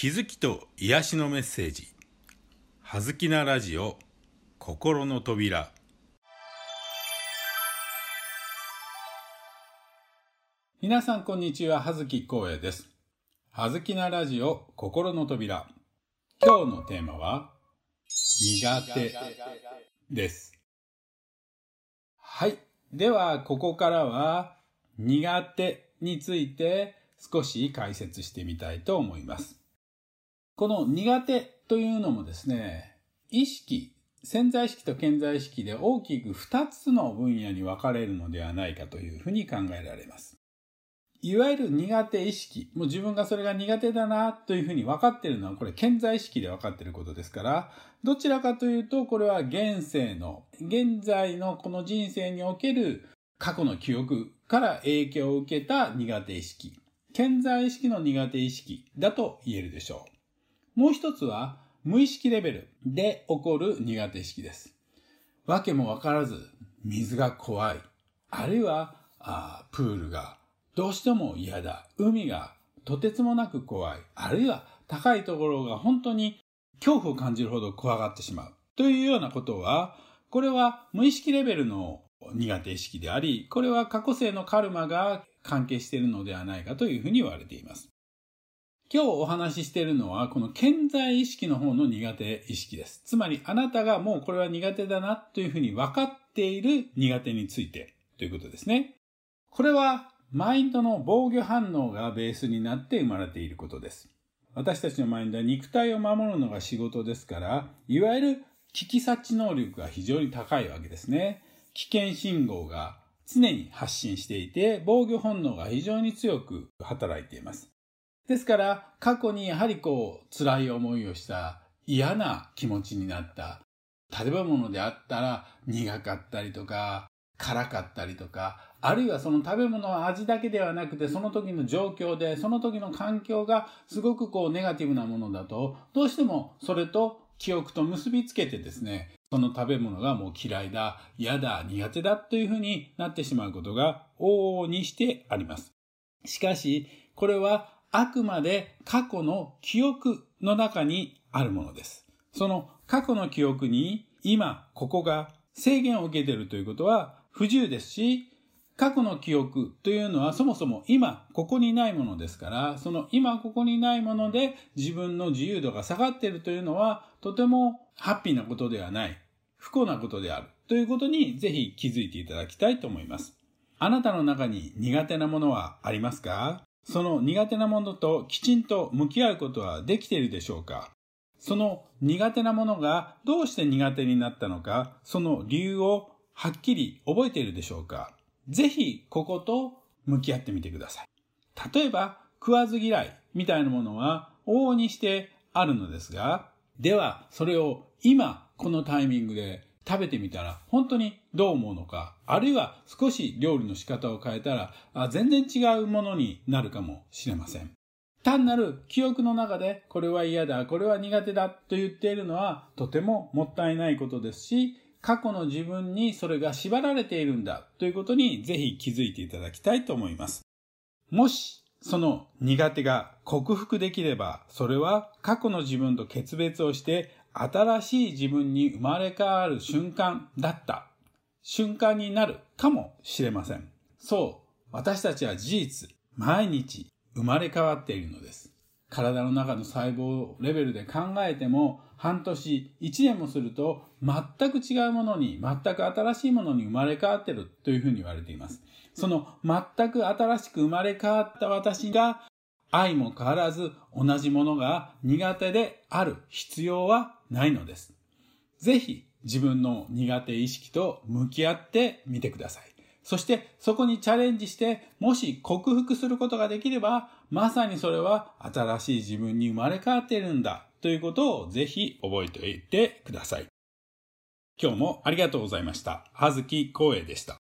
気づきと癒しのメッセージ「はずきなラジオ心の扉」皆さんこんにちは。葉月光栄です。はずきなラジオ心の扉。今日のテーマは苦手です。はい。ではここからは苦手について少し解説してみたいと思います。この苦手というのもですね、意識、潜在意識と潜在意識で大きく2つの分野に分かれるのではないかというふうに考えられます。いわゆる苦手意識、もう自分がそれが苦手だなというふうに分かっているのはこれ潜在意識で分かっていることですから、どちらかというとこれは現世の、現在のこの人生における過去の記憶から影響を受けた苦手意識、潜在意識の苦手意識だと言えるでしょう。もう一つは、無意識レベルで起こる苦手意識です。わけもわからず、水が怖い。あるいは、あプールがどうしても嫌だ。海がとてつもなく怖い。あるいは高いところが本当に恐怖を感じるほど怖がってしまう。というようなことは、これは無意識レベルの苦手意識であり、これは過去性のカルマが関係しているのではないかというふうに言われています。今日お話ししているのは、この健在意識の方の苦手意識です。つまり、あなたがもうこれは苦手だなというふうに分かっている苦手についてということですね。これは、マインドの防御反応がベースになって生まれていることです。私たちのマインドは肉体を守るのが仕事ですから、いわゆる危機察知能力が非常に高いわけですね。危険信号が常に発信していて、防御本能が非常に強く働いています。ですから、過去にやはりこう、辛い思いをした嫌な気持ちになった。食べ物であったら苦かったりとか、辛かったりとか、あるいはその食べ物は味だけではなくて、その時の状況で、その時の環境がすごくこうネガティブなものだと、どうしてもそれと記憶と結びつけてですね、その食べ物がもう嫌いだ、嫌だ、苦手だというふうになってしまうことが往々にしてあります。しかし、これはあくまで過去の記憶の中にあるものです。その過去の記憶に今ここが制限を受けているということは不自由ですし、過去の記憶というのはそもそも今ここにないものですから、その今ここにないもので自分の自由度が下がっているというのはとてもハッピーなことではない、不幸なことであるということにぜひ気づいていただきたいと思います。あなたの中に苦手なものはありますか？その苦手なものときちんと向き合うことはできているでしょうか？その苦手なものがどうして苦手になったのか、その理由をはっきり覚えているでしょうか？ぜひここと向き合ってみてください。例えば、食わず嫌いみたいなものは往々にしてあるのですが、ではそれを今このタイミングで食べてみたら本当にどう思うのか、あるいは少し料理の仕方を変えたらあ全然違うものになるかもしれません。単なる記憶の中でこれは嫌だ、これは苦手だと言っているのはとてももったいないことですし、過去の自分にそれが縛られているんだということにぜひ気づいていただきたいと思います。もしその苦手が克服できれば、それは過去の自分と決別をして新しい自分に生まれ変わる瞬間だった瞬間になるかもしれません。そう、私たちは事実、毎日生まれ変わっているのです。体の中の細胞レベルで考えても半年、一年もすると全く違うものに、全く新しいものに生まれ変わってるというふうに言われています。その全く新しく生まれ変わった私が愛も変わらず同じものが苦手である必要はないのです。ぜひ自分の苦手意識と向き合ってみてください。そしてそこにチャレンジして、もし克服することができれば、まさにそれは新しい自分に生まれ変わっているんだということをぜひ覚えておいてください。今日もありがとうございました。はずきこうえでした。